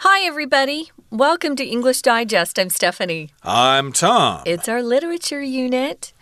Hi, everybody. Welcome to English Digest. I'm Stephanie. I'm Tom. It's our literature unit.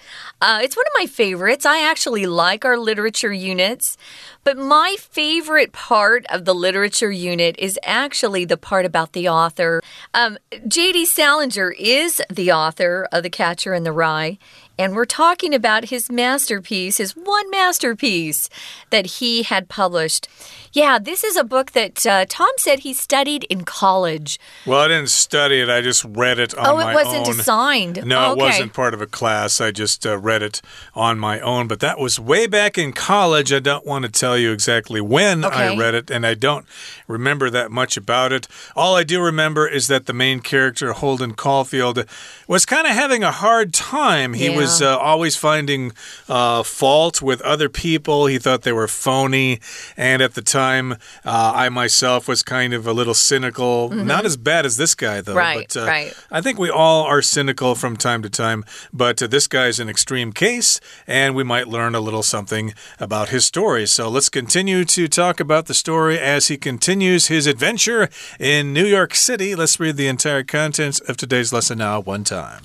Uh, it's one of my favorites. I actually like our literature units, but my favorite part of the literature unit is actually the part about the author. Um, J.D. Salinger is the author of The Catcher in the Rye, and we're talking about his masterpiece, his one masterpiece that he had published. Yeah, this is a book that uh, Tom said he studied in college. Well, I didn't study it. I just read it on oh, my it wasn't own. assigned. No, Oh, it wasn't part of a class. I just uh, read it on my own. But that was way back in college. I don't want to tell you exactly when I read it, and I don't remember that much about it. All I do remember is that the main character, Holden Caulfield, was kind of having a hard time. He Yeah. was uh, always finding uh, fault with other people. He thought they were phony. And at the time, uh, I myself was kind of a little cynical. Not as bad as this guy, though. Right, but, uh, right. I think we all are cynical from time to time, but uh, this guy's an extreme case, and we might learn a little something about his story. So let's continue to talk about the story as he continues his adventure in New York City. Let's read the entire contents of today's lesson now, one time.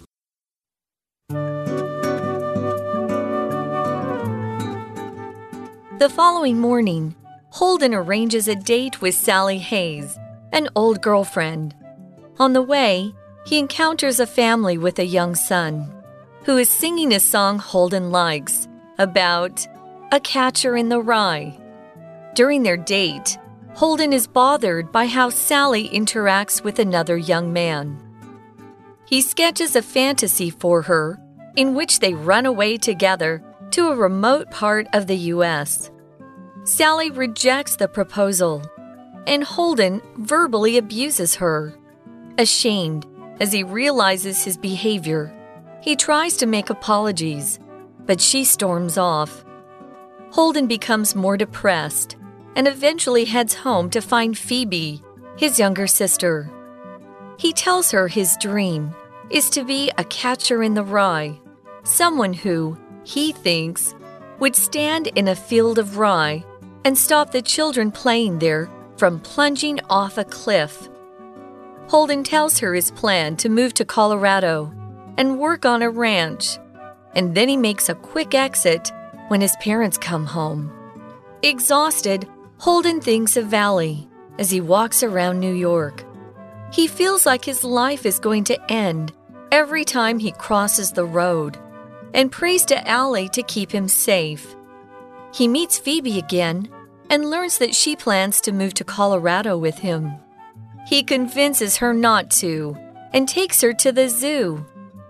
The following morning, Holden arranges a date with Sally Hayes, an old girlfriend. On the way, he encounters a family with a young son who is singing a song Holden likes about a catcher in the rye. During their date, Holden is bothered by how Sally interacts with another young man. He sketches a fantasy for her in which they run away together to a remote part of the U.S. Sally rejects the proposal, and Holden verbally abuses her. Ashamed as he realizes his behavior, he tries to make apologies, but she storms off. Holden becomes more depressed and eventually heads home to find Phoebe, his younger sister. He tells her his dream is to be a catcher in the rye, someone who, he thinks, would stand in a field of rye and stop the children playing there from plunging off a cliff. Holden tells her his plan to move to Colorado and work on a ranch, and then he makes a quick exit when his parents come home. Exhausted, Holden thinks of Allie as he walks around New York. He feels like his life is going to end every time he crosses the road and prays to Allie to keep him safe. He meets Phoebe again and learns that she plans to move to Colorado with him. He convinces her not to and takes her to the zoo,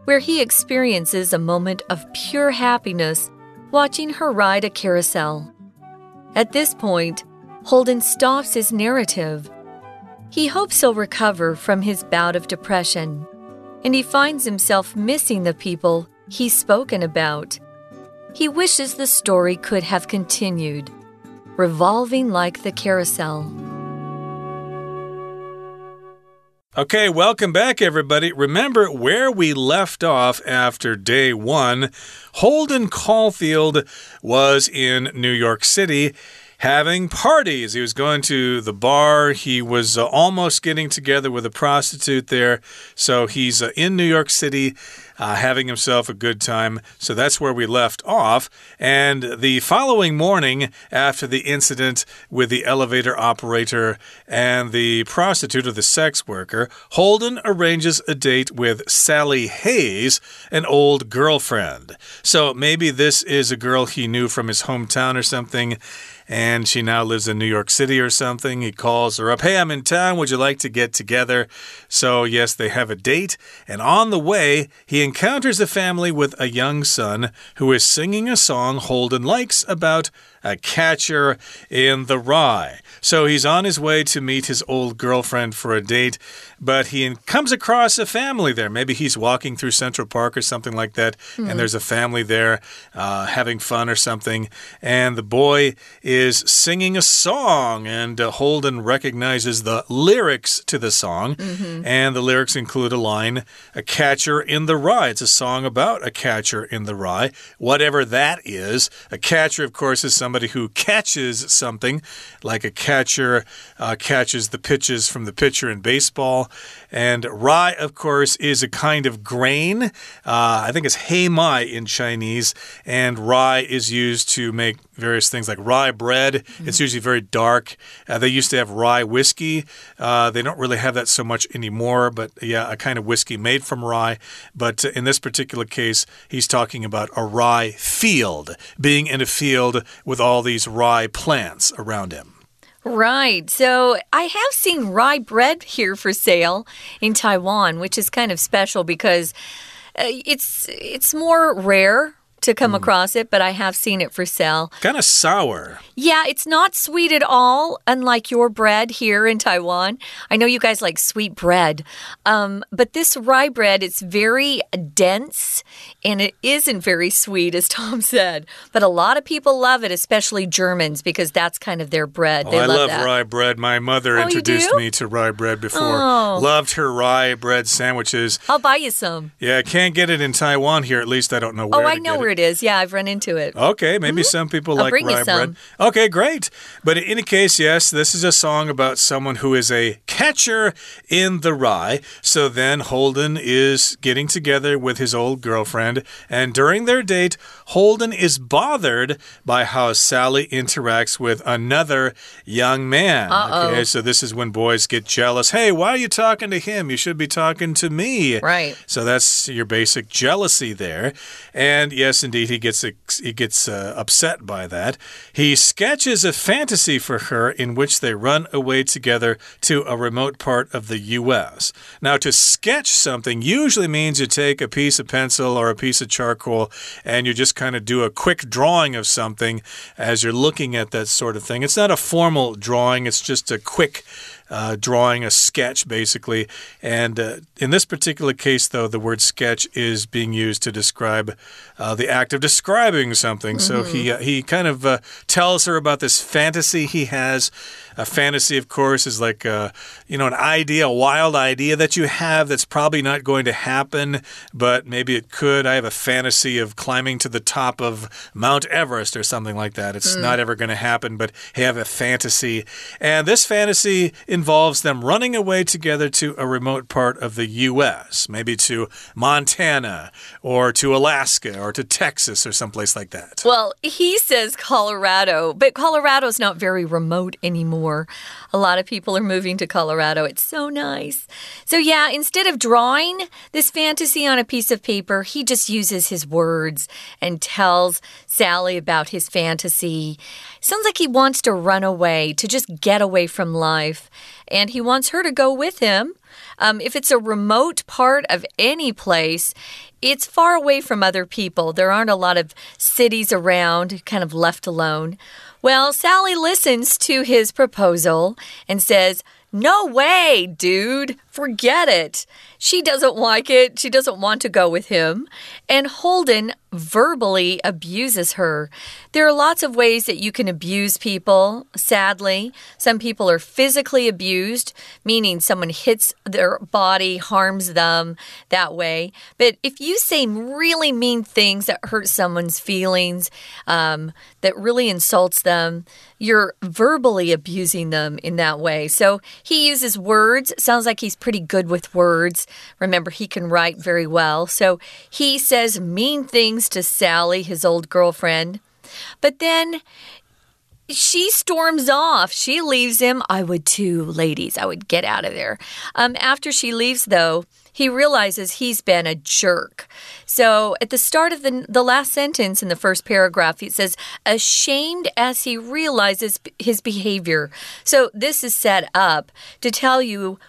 where he experiences a moment of pure happiness watching her ride a carousel. At this point, Holden stops his narrative. He hopes he'll recover from his bout of depression, and he finds himself missing the people he's spoken about. He wishes the story could have continued, revolving like the carousel. Okay, welcome back, everybody. Remember where we left off after day one. Holden Caulfield was in New York City having parties. He was going to the bar. He was uh, almost getting together with a prostitute there. So he's uh, in New York City. Uh, having himself a good time. So that's where we left off. And the following morning, after the incident with the elevator operator and the prostitute or the sex worker, Holden arranges a date with Sally Hayes, an old girlfriend. So maybe this is a girl he knew from his hometown or something and she now lives in New York City or something. He calls her up, Hey, I'm in town. Would you like to get together? So, yes, they have a date. And on the way, he encounters a family with a young son who is singing a song Holden likes about a catcher in the rye. So he's on his way to meet his old girlfriend for a date, but he comes across a family there. Maybe he's walking through Central Park or something like that, and there's a family there uh, having fun or something, and the boy is singing a song, and uh, Holden recognizes the lyrics to the song, and the lyrics include a line, A catcher in the rye. It's a song about a catcher in the rye, whatever that is. A catcher, of course, is somebody somebody who catches something, like a catcher uh, catches the pitches from the pitcher in baseball. And rye, of course, is a kind of grain. Uh, I think it's hei mai in Chinese. And rye is used to make various things like rye bread. Mm -hmm. It's usually very dark. Uh, they used to have rye whiskey. Uh, they don't really have that so much anymore, but yeah, a kind of whiskey made from rye. But in this particular case, he's talking about a rye field, being in a field with all these rye plants around him. Right. So I have seen rye bread here for sale in Taiwan, which is kind of special because uh, it's it's more rare to come mm. across it, but I have seen it for sale. Kind of sour. Yeah, it's not sweet at all, unlike your bread here in Taiwan. I know you guys like sweet bread, um, but this rye bread, it's very dense and it isn't very sweet, as Tom said. But a lot of people love it, especially Germans, because that's kind of their bread. Oh, they I love, love rye bread. My mother oh, introduced me to rye bread before. Oh. Loved her rye bread sandwiches. I'll buy you some. Yeah, I can't get it in Taiwan here. At least I don't know where. Oh, I know where it. it is. Yeah, I've run into it. Okay, maybe mm -hmm. some people I'll like bring rye bread. Okay, great. But in any case, yes, this is a song about someone who is a catcher in the rye. So then Holden is getting together with his old girlfriend, and during their date, Holden is bothered by how Sally interacts with another young man. Uh -oh. Okay, so this is when boys get jealous. Hey, why are you talking to him? You should be talking to me. Right. So that's your basic jealousy there. And yes, indeed, he gets he gets uh, upset by that. He sketches a fantasy for her in which they run away together to a remote part of the U.S. Now, to sketch something usually means you take a piece of pencil or a piece of charcoal and you just kind of do a quick drawing of something as you're looking at that sort of thing. It's not a formal drawing, it's just a quick uh, drawing a sketch, basically. And uh, in this particular case, though, the word sketch is being used to describe uh, the act of describing something. Mm -hmm. So he, uh, he kind of uh, tells her about this fantasy he has. A fantasy, of course, is like a, uh, you know an idea, a wild idea that you have that's probably not going to happen, but maybe it could. I have a fantasy of climbing to the top of Mount Everest or something like that. It's mm. not ever going to happen, but I have a fantasy, and this fantasy involves them running away together to a remote part of the U.S., maybe to Montana or to Alaska or to Texas or someplace like that. Well, he says Colorado, but Colorado's not very remote anymore. A lot of people are moving to Colorado. It's so nice. So, yeah, instead of drawing this fantasy on a piece of paper, he just uses his words and tells Sally about his fantasy. Sounds like he wants to run away, to just get away from life. And he wants her to go with him. Um, if it's a remote part of any place, it's far away from other people. There aren't a lot of cities around, kind of left alone. Well, Sally listens to his proposal and says, no way, dude. Forget it. She doesn't like it. She doesn't want to go with him. And Holden verbally abuses her. There are lots of ways that you can abuse people, sadly. Some people are physically abused, meaning someone hits their body, harms them that way. But if you say really mean things that hurt someone's feelings, um, that really insults them, you're verbally abusing them in that way. So he uses words. Sounds like he's pretty good with words. Remember, he can write very well. So he says mean things to Sally, his old girlfriend. But then she storms off. She leaves him. I would too, ladies. I would get out of there. Um, after she leaves, though, he realizes he's been a jerk. So at the start of the, the last sentence in the first paragraph, it says, ashamed as he realizes his behavior. So this is set up to tell you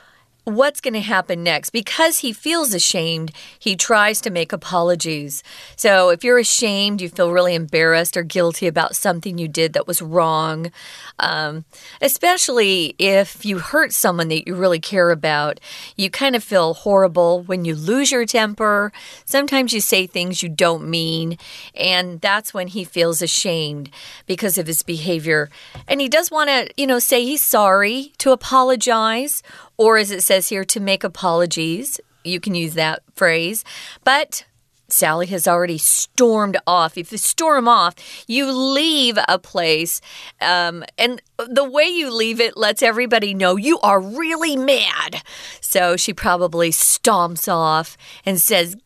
what's going to happen next. Because he feels ashamed, he tries to make apologies. So if you're ashamed, you feel really embarrassed or guilty about something you did that was wrong, um, especially if you hurt someone that you really care about, you kind of feel horrible when you lose your temper. Sometimes you say things you don't mean, and that's when he feels ashamed because of his behavior. And he does want to, you know, say he's sorry, to apologize or as it says here, to make apologies. You can use that phrase. But Sally has already stormed off. If you storm off, you leave a place, um, and the way you leave it lets everybody know you are really mad. So she probably stomps off and says,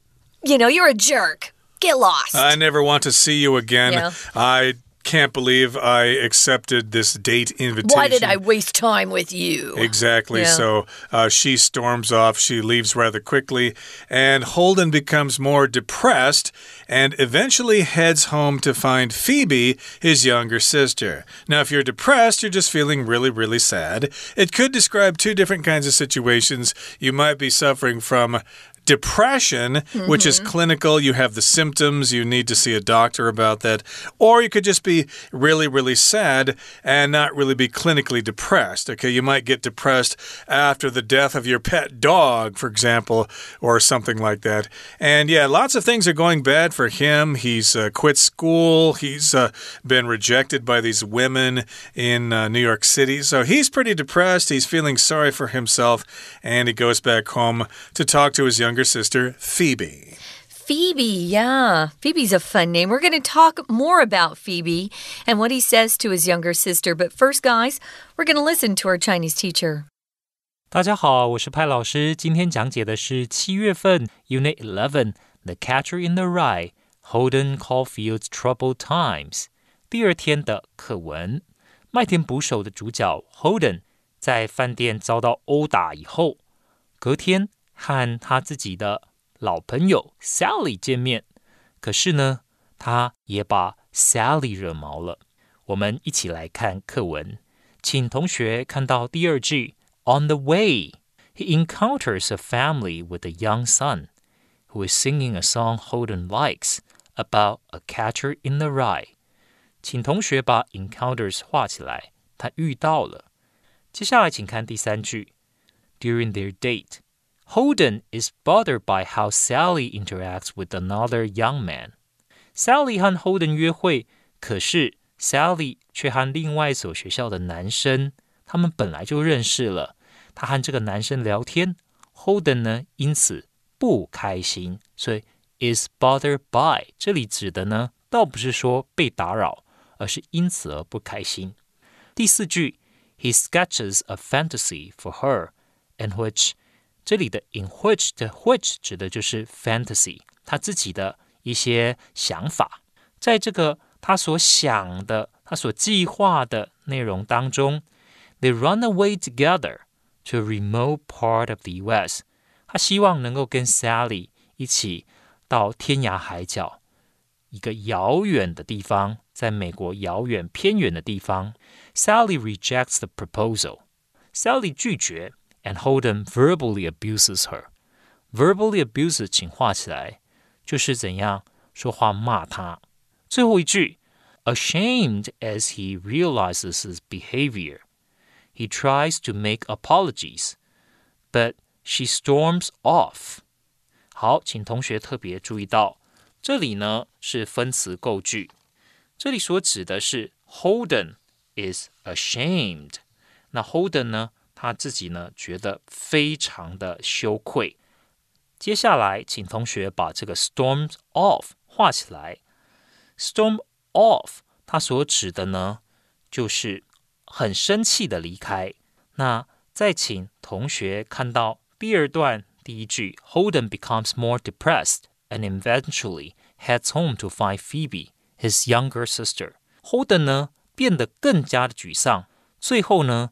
You know, you're a jerk. Get lost. I never want to see you again. Yeah. I can't believe I accepted this date invitation. Why did I waste time with you? Exactly. Yeah. So uh, she storms off. She leaves rather quickly. And Holden becomes more depressed and eventually heads home to find Phoebe, his younger sister. Now, if you're depressed, you're just feeling really, really sad. It could describe two different kinds of situations. You might be suffering from depression, which is clinical. You have the symptoms, you need to see a doctor about that. Or you could just be really, really sad and not really be clinically depressed. Okay, you might get depressed after the death of your pet dog, for example, or something like that. And yeah, lots of things are going bad for him. He's uh, quit school, he's uh, been rejected by these women in uh, New York City. So he's pretty depressed. He's feeling sorry for himself, and he goes back home to talk to his younger sister, Phoebe. Phoebe, yeah. Phoebe's a fun name. We're going to talk more about Phoebe and what he says to his younger sister. But first, guys, we're going to listen to our Chinese teacher. 大家好，我是派老师。今天讲解的是七月份 Unit Eleven《The Catcher in the Rye》Holden Caulfield's Troubled Times 第二天的课文。麦田捕手的主角 Holden 在饭店遭到殴打以后，隔天 和他自己的老朋友 Sally 见面，可是呢，他也把 Sally 惹毛了。我们一起来看课文，请同学看到第二句。On the way, he encounters a family with a young son who is singing a song Holden likes about a catcher in the rye. 请同学把 encounters 画起来，他遇到了。接下来请看第三句。During their date, Holden is bothered by how Sally interacts with another young man. Sally 和 Holden 约会，可是 Sally 却和另外一所学校的男生，他们本来就认识了。他和这个男生聊天，Holden 呢因此不开心，所以 is bothered by 这里指的呢，倒不是说被打扰，而是因此而不开心。第四句，He sketches a fantasy for her, in which 这里的 in which 的 which 指的就是 fantasy，他自己的一些想法，在这个他所想的、他所计划的内容当中，They run away together to a remote part of the U.S. 他希望能够跟 Sally 一起到天涯海角一个遥远的地方，在美国遥远偏远的地方。Sally rejects the proposal. Sally 拒绝 ，and Holden verbally abuses her. Verbally abuse 请画起来，就是怎样说话骂他。最后一句，ashamed as he realizes his behavior. He tries to make apologies, but she storms off. 好，请同学特别注意到，这里呢是分词构句，这里所指的是 Holden is ashamed。那 Holden 呢， 他自己呢觉得非常的羞愧。接下来，请同学把这个 storms off 画起来。Storm off，它所指的呢，就是很生气的离开。那再请同学看到第二段第一句，Holden becomes more depressed and eventually heads home to find Phoebe, his younger sister. Holden 呢变得更加的沮丧，最后呢，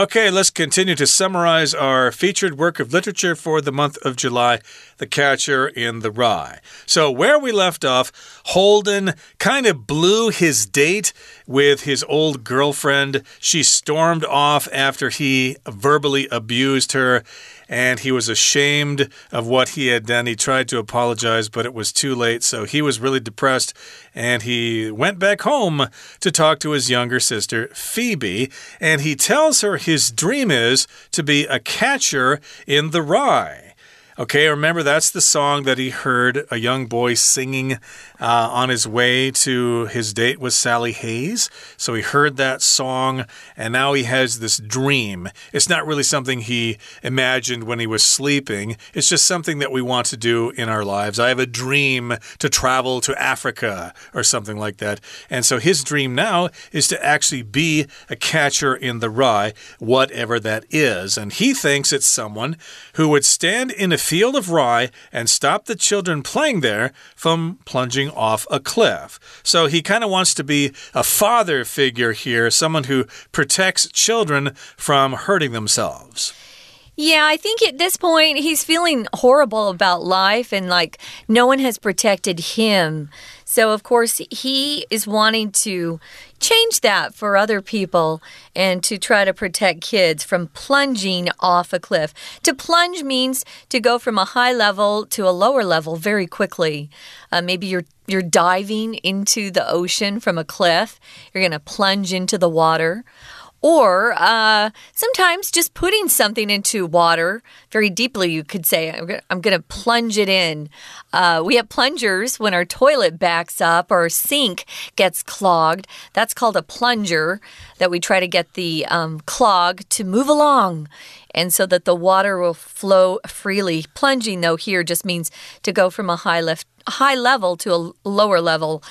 Okay, let's continue to summarize our featured work of literature for the month of July The Catcher in the Rye. So, where we left off, Holden kind of blew his date with his old girlfriend. She stormed off after he verbally abused her. And he was ashamed of what he had done. He tried to apologize, but it was too late. So he was really depressed and he went back home to talk to his younger sister, Phoebe. And he tells her his dream is to be a catcher in the rye. Okay, remember that's the song that he heard a young boy singing uh, on his way to his date with Sally Hayes. So he heard that song and now he has this dream. It's not really something he imagined when he was sleeping, it's just something that we want to do in our lives. I have a dream to travel to Africa or something like that. And so his dream now is to actually be a catcher in the rye, whatever that is. And he thinks it's someone who would stand in a field of rye and stop the children playing there from plunging off a cliff. So he kind of wants to be a father figure here, someone who protects children from hurting themselves. Yeah, I think at this point he's feeling horrible about life and like no one has protected him. So, of course, he is wanting to change that for other people and to try to protect kids from plunging off a cliff. To plunge means to go from a high level to a lower level very quickly. Uh, maybe you're you're diving into the ocean from a cliff. You're going to plunge into the water. Or uh, sometimes just putting something into water very deeply, you could say, I'm going to plunge it in. Uh, we have plungers when our toilet backs up or sink gets clogged. That's called a plunger that we try to get the um, clog to move along and so that the water will flow freely. Plunging, though, here just means to go from a high, high level to a lower level.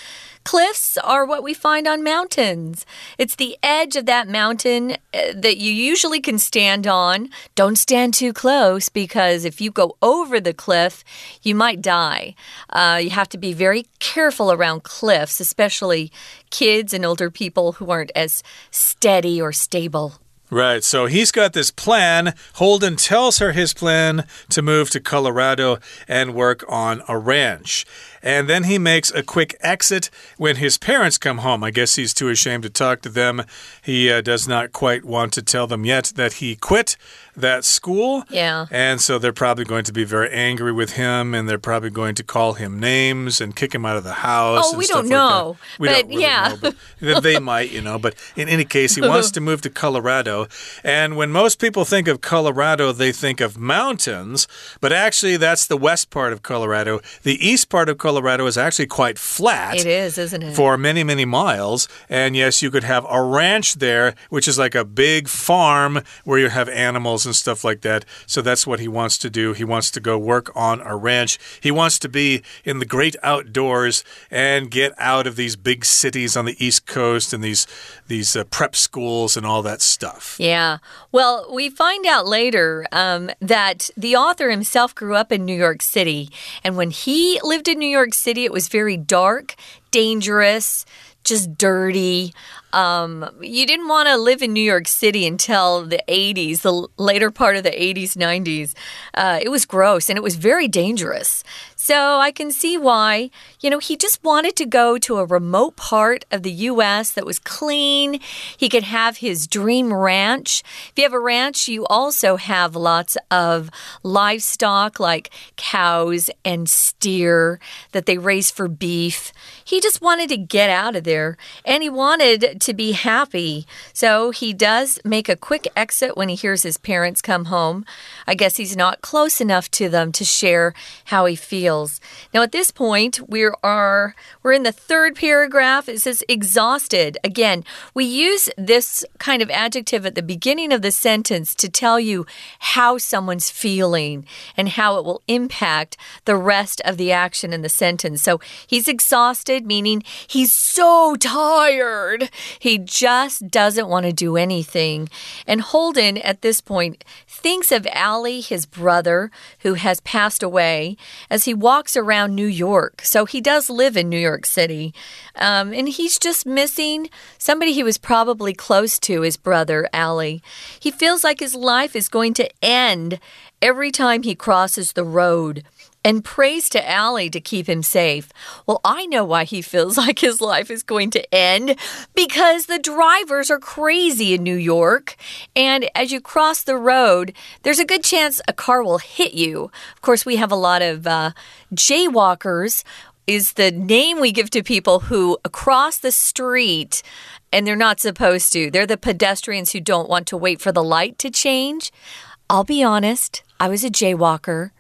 Cliffs are what we find on mountains. It's the edge of that mountain uh, that you usually can stand on. Don't stand too close because if you go over the cliff, you might die. Uh, you have to be very careful around cliffs, especially kids and older people who aren't as steady or stable. Right. So he's got this plan. Holden tells her his plan to move to Colorado and work on a ranch. And then he makes a quick exit when his parents come home. I guess he's too ashamed to talk to them. He uh, does not quite want to tell them yet that he quit that school. Yeah. And so they're probably going to be very angry with him and they're probably going to call him names and kick him out of the house. Oh, we don't know. Like we but don't really yeah. know, but they might, you know. But in any case, he wants to move to Colorado. And when most people think of Colorado, they think of mountains. But actually, that's the west part of Colorado. The east part of Colorado is actually quite flat. It is, isn't it? For many, many miles. And yes, you could have a ranch there, which is like a big farm where you have animals and stuff like that. So that's what he wants to do. He wants to go work on a ranch. He wants to be in the great outdoors and get out of these big cities on the East Coast and these these uh, prep schools and all that stuff. Yeah. Well, we find out later um, that the author himself grew up in New York City, and when he lived in New York City, it was very dark, dangerous just dirty. Um, you didn't want to live in New York City until the 80s, the later part of the 80s, 90s. Uh, it was gross and it was very dangerous. So I can see why, you know, he just wanted to go to a remote part of the U.S. that was clean. He could have his dream ranch. If you have a ranch, you also have lots of livestock like cows and steer that they raise for beef. He just wanted to get out of there and he wanted to be happy. So he does make a quick exit when he hears his parents come home. I guess he's not close enough to them to share how he feels. Now at this point, we are we're in the third paragraph. It says exhausted. Again, we use this kind of adjective at the beginning of the sentence to tell you how someone's feeling and how it will impact the rest of the action in the sentence. So he's exhausted, meaning he's so tired. He just doesn't want to do anything. And Holden, at this point, thinks of Allie, his brother, who has passed away, as he walks around New York. So he does live in New York City. Um, and he's just missing somebody he was probably close to, his brother, Allie. He feels like his life is going to end every time he crosses the road. And prays to Allie to keep him safe. Well, I know why he feels like his life is going to end because the drivers are crazy in New York. And as you cross the road, there's a good chance a car will hit you. Of course, we have a lot of uh, jaywalkers. Is the name we give to people who cross the street and they're not supposed to. They're the pedestrians who don't want to wait for the light to change. I'll be honest, I was a jaywalker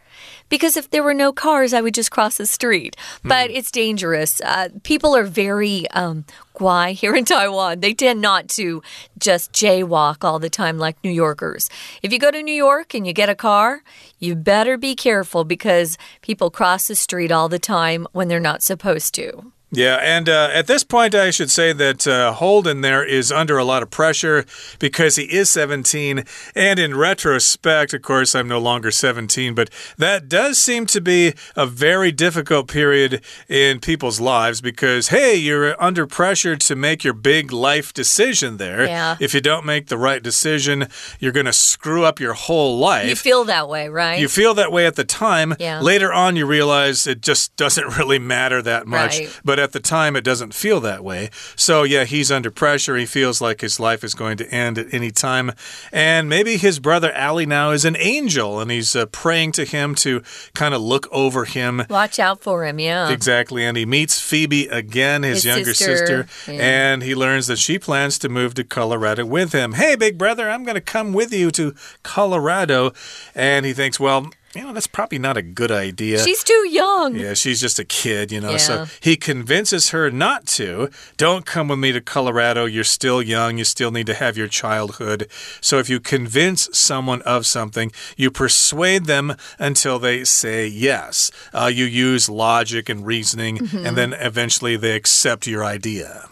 because if there were no cars, I would just cross the street. But mm. it's dangerous. Uh, people are very um, guai here in Taiwan. They tend not to just jaywalk all the time like New Yorkers. If you go to New York and you get a car, you better be careful because people cross the street all the time when they're not supposed to. Yeah, and uh, at this point, I should say that uh, Holden there is under a lot of pressure because he is 17. And in retrospect, of course, I'm no longer 17, but that does seem to be a very difficult period in people's lives because, hey, you're under pressure to make your big life decision there. Yeah. If you don't make the right decision, you're going to screw up your whole life. You feel that way, right? You feel that way at the time. Yeah. Later on, you realize it just doesn't really matter that much. Right. But at the time, it doesn't feel that way. So, yeah, he's under pressure. He feels like his life is going to end at any time. And maybe his brother Allie now is an angel and he's uh, praying to him to kind of look over him. Watch out for him, yeah. Exactly. And he meets Phoebe again, his, his younger sister. sister, yeah. and he learns that she plans to move to Colorado with him. Hey, big brother, I'm going to come with you to Colorado. And he thinks, well, you know, that's probably not a good idea. She's too young. Yeah, she's just a kid, you know. Yeah. So he convinces her not to. Don't come with me to Colorado. You're still young. You still need to have your childhood. So if you convince someone of something, you persuade them until they say yes. Uh, you use logic and reasoning, mm -hmm. and then eventually they accept your idea.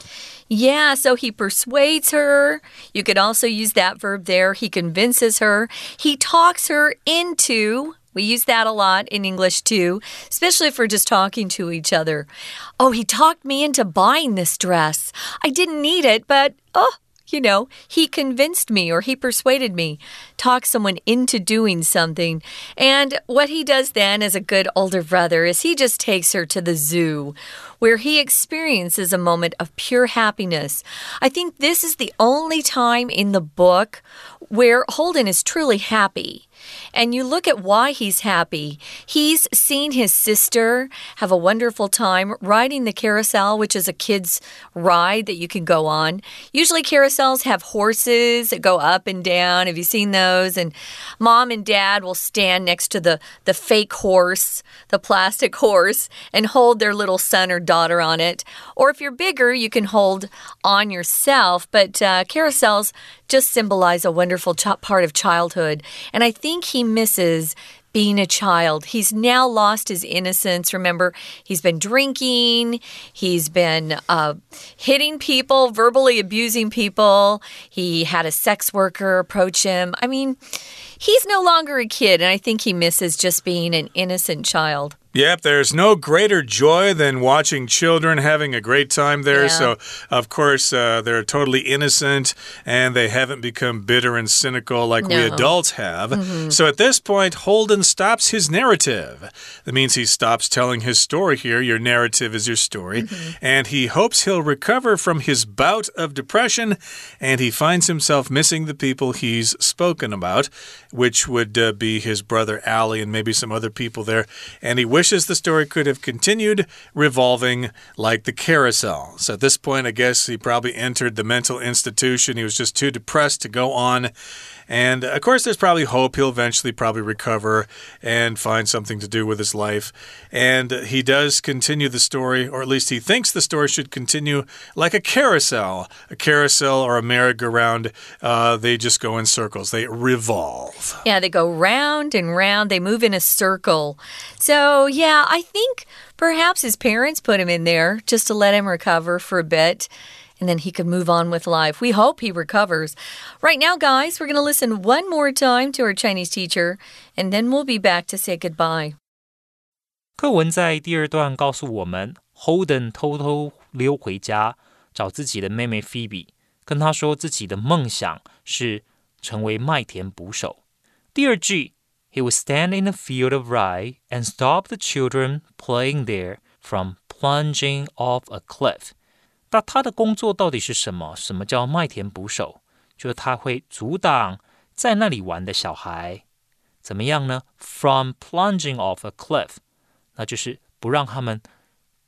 Yeah, so he persuades her. You could also use that verb there. He convinces her. He talks her into we use that a lot in English too, especially if we're just talking to each other. Oh, he talked me into buying this dress. I didn't need it, but oh, you know, he convinced me or he persuaded me, talk someone into doing something. And what he does then as a good older brother is he just takes her to the zoo where he experiences a moment of pure happiness. I think this is the only time in the book where Holden is truly happy. And you look at why he's happy. He's seen his sister have a wonderful time riding the carousel, which is a kid's ride that you can go on. Usually, carousels have horses that go up and down. Have you seen those? And mom and dad will stand next to the, the fake horse, the plastic horse, and hold their little son or daughter on it. Or if you're bigger, you can hold on yourself. But uh, carousels just symbolize a wonderful part of childhood. And I think he misses being a child. He's now lost his innocence. Remember, he's been drinking, he's been uh, hitting people, verbally abusing people. He had a sex worker approach him. I mean, he's no longer a kid, and I think he misses just being an innocent child. Yep, there's no greater joy than watching children having a great time there. Yeah. So, of course, uh, they're totally innocent and they haven't become bitter and cynical like no. we adults have. Mm -hmm. So, at this point, Holden stops his narrative. That means he stops telling his story here. Your narrative is your story. Mm -hmm. And he hopes he'll recover from his bout of depression and he finds himself missing the people he's spoken about, which would uh, be his brother Allie and maybe some other people there. And he wishes the story could have continued revolving like the carousel. So at this point, I guess he probably entered the mental institution. He was just too depressed to go on. And of course, there's probably hope he'll eventually probably recover and find something to do with his life. And he does continue the story, or at least he thinks the story should continue like a carousel. A carousel or a merry-go-round, uh, they just go in circles, they revolve. Yeah, they go round and round, they move in a circle. So, yeah, I think perhaps his parents put him in there just to let him recover for a bit and then he could move on with life. We hope he recovers. Right now, guys, we're going to listen one more time to our Chinese teacher, and then we'll be back to say goodbye. 课文在第二段告诉我们，Holden 偷偷溜回家找自己的妹妹 Phoebe，跟她说自己的梦想是成为麦田捕手。第二句 he would stand in a field of rye and stop the children playing there from plunging off a cliff. 那他的工作到底是什么？什么叫麦田捕手？就是他会阻挡在那里玩的小孩，怎么样呢？From plunging off a cliff，那就是不让他们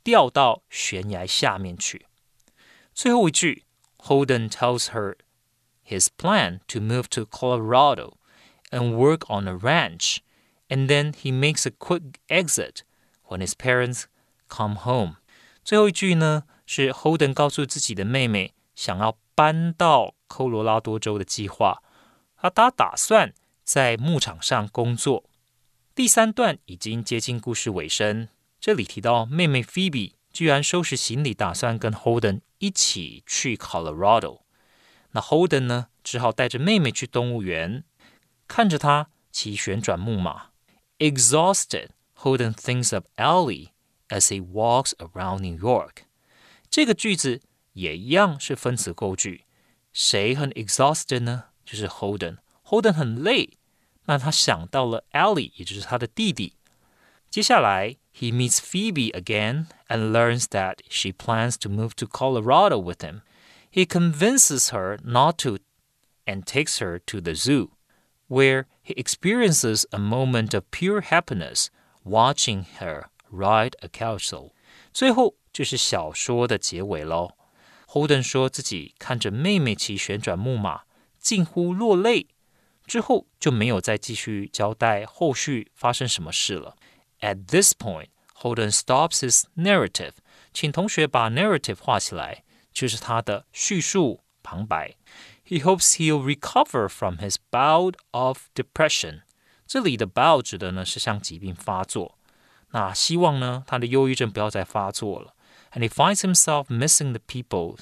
掉到悬崖下面去。最后一句，Holden tells her his plan to move to Colorado and work on a ranch, and then he makes a quick exit when his parents come home。最后一句呢， 是 Holden 告诉自己的妹妹想要搬到科罗拉多州的计划，他他打算在牧场上工作。第三段已经接近故事尾声，这里提到妹妹 Phoebe 居然收拾行李，打算跟 Holden 一起去 Colorado。那 Holden 呢，只好带着妹妹去动物园，看着她骑旋转木马。Exhausted, Holden thinks of Ellie as he walks around New York。这个句子也一样是分词构句。谁很 exhausted 呢？就是 Holden。Holden 很累，那他想到了 Ellie，也就是他的弟弟。接下来，he meets Phoebe again and learns that she plans to move to Colorado with him. He convinces her not to and takes her to the zoo, where he experiences a moment of pure happiness watching her ride a carousel. 最后 就是小说的结尾喽。Holden 说自己看着妹妹骑旋转木马，近乎落泪。之后就没有再继续交代后续发生什么事了。At this point, Holden stops his narrative，请同学把 narrative 画起来，就是他的叙述旁白。He hopes he'll recover from his bout of depression。这里的 bout 指的呢是像疾病发作，那希望呢他的忧郁症不要再发作了。And he finds himself missing the people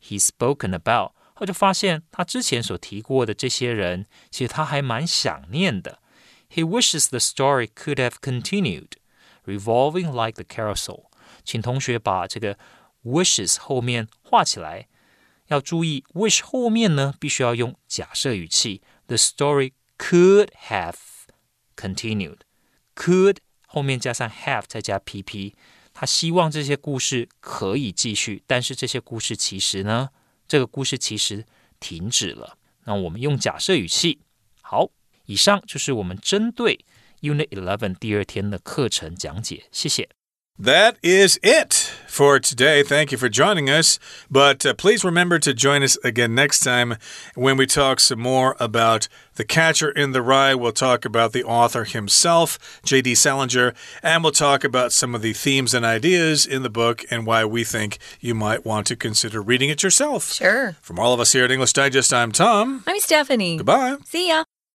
he's spoken about。他就发现他之前所提过的这些人，其实他还蛮想念的。He wishes the story could have continued, revolving like the carousel。请同学把这个 wishes 后面画起来。要注意，wish 后面呢必须要用假设语气。The story could have continued。could 后面加上 have 再加 pp。 他希望这些故事可以继续，但是这些故事其实呢，这个故事其实停止了。那我们用假设语气。好，以上就是我们针对 Unit Eleven 第二天的课程讲解。谢谢。That is it for today. Thank you for joining us. But uh, please remember to join us again next time when we talk some more about The Catcher in the Rye. We'll talk about the author himself, J.D. Salinger, and we'll talk about some of the themes and ideas in the book and why we think you might want to consider reading it yourself. Sure. From all of us here at English Digest, I'm Tom. I'm Stephanie. Goodbye. See ya.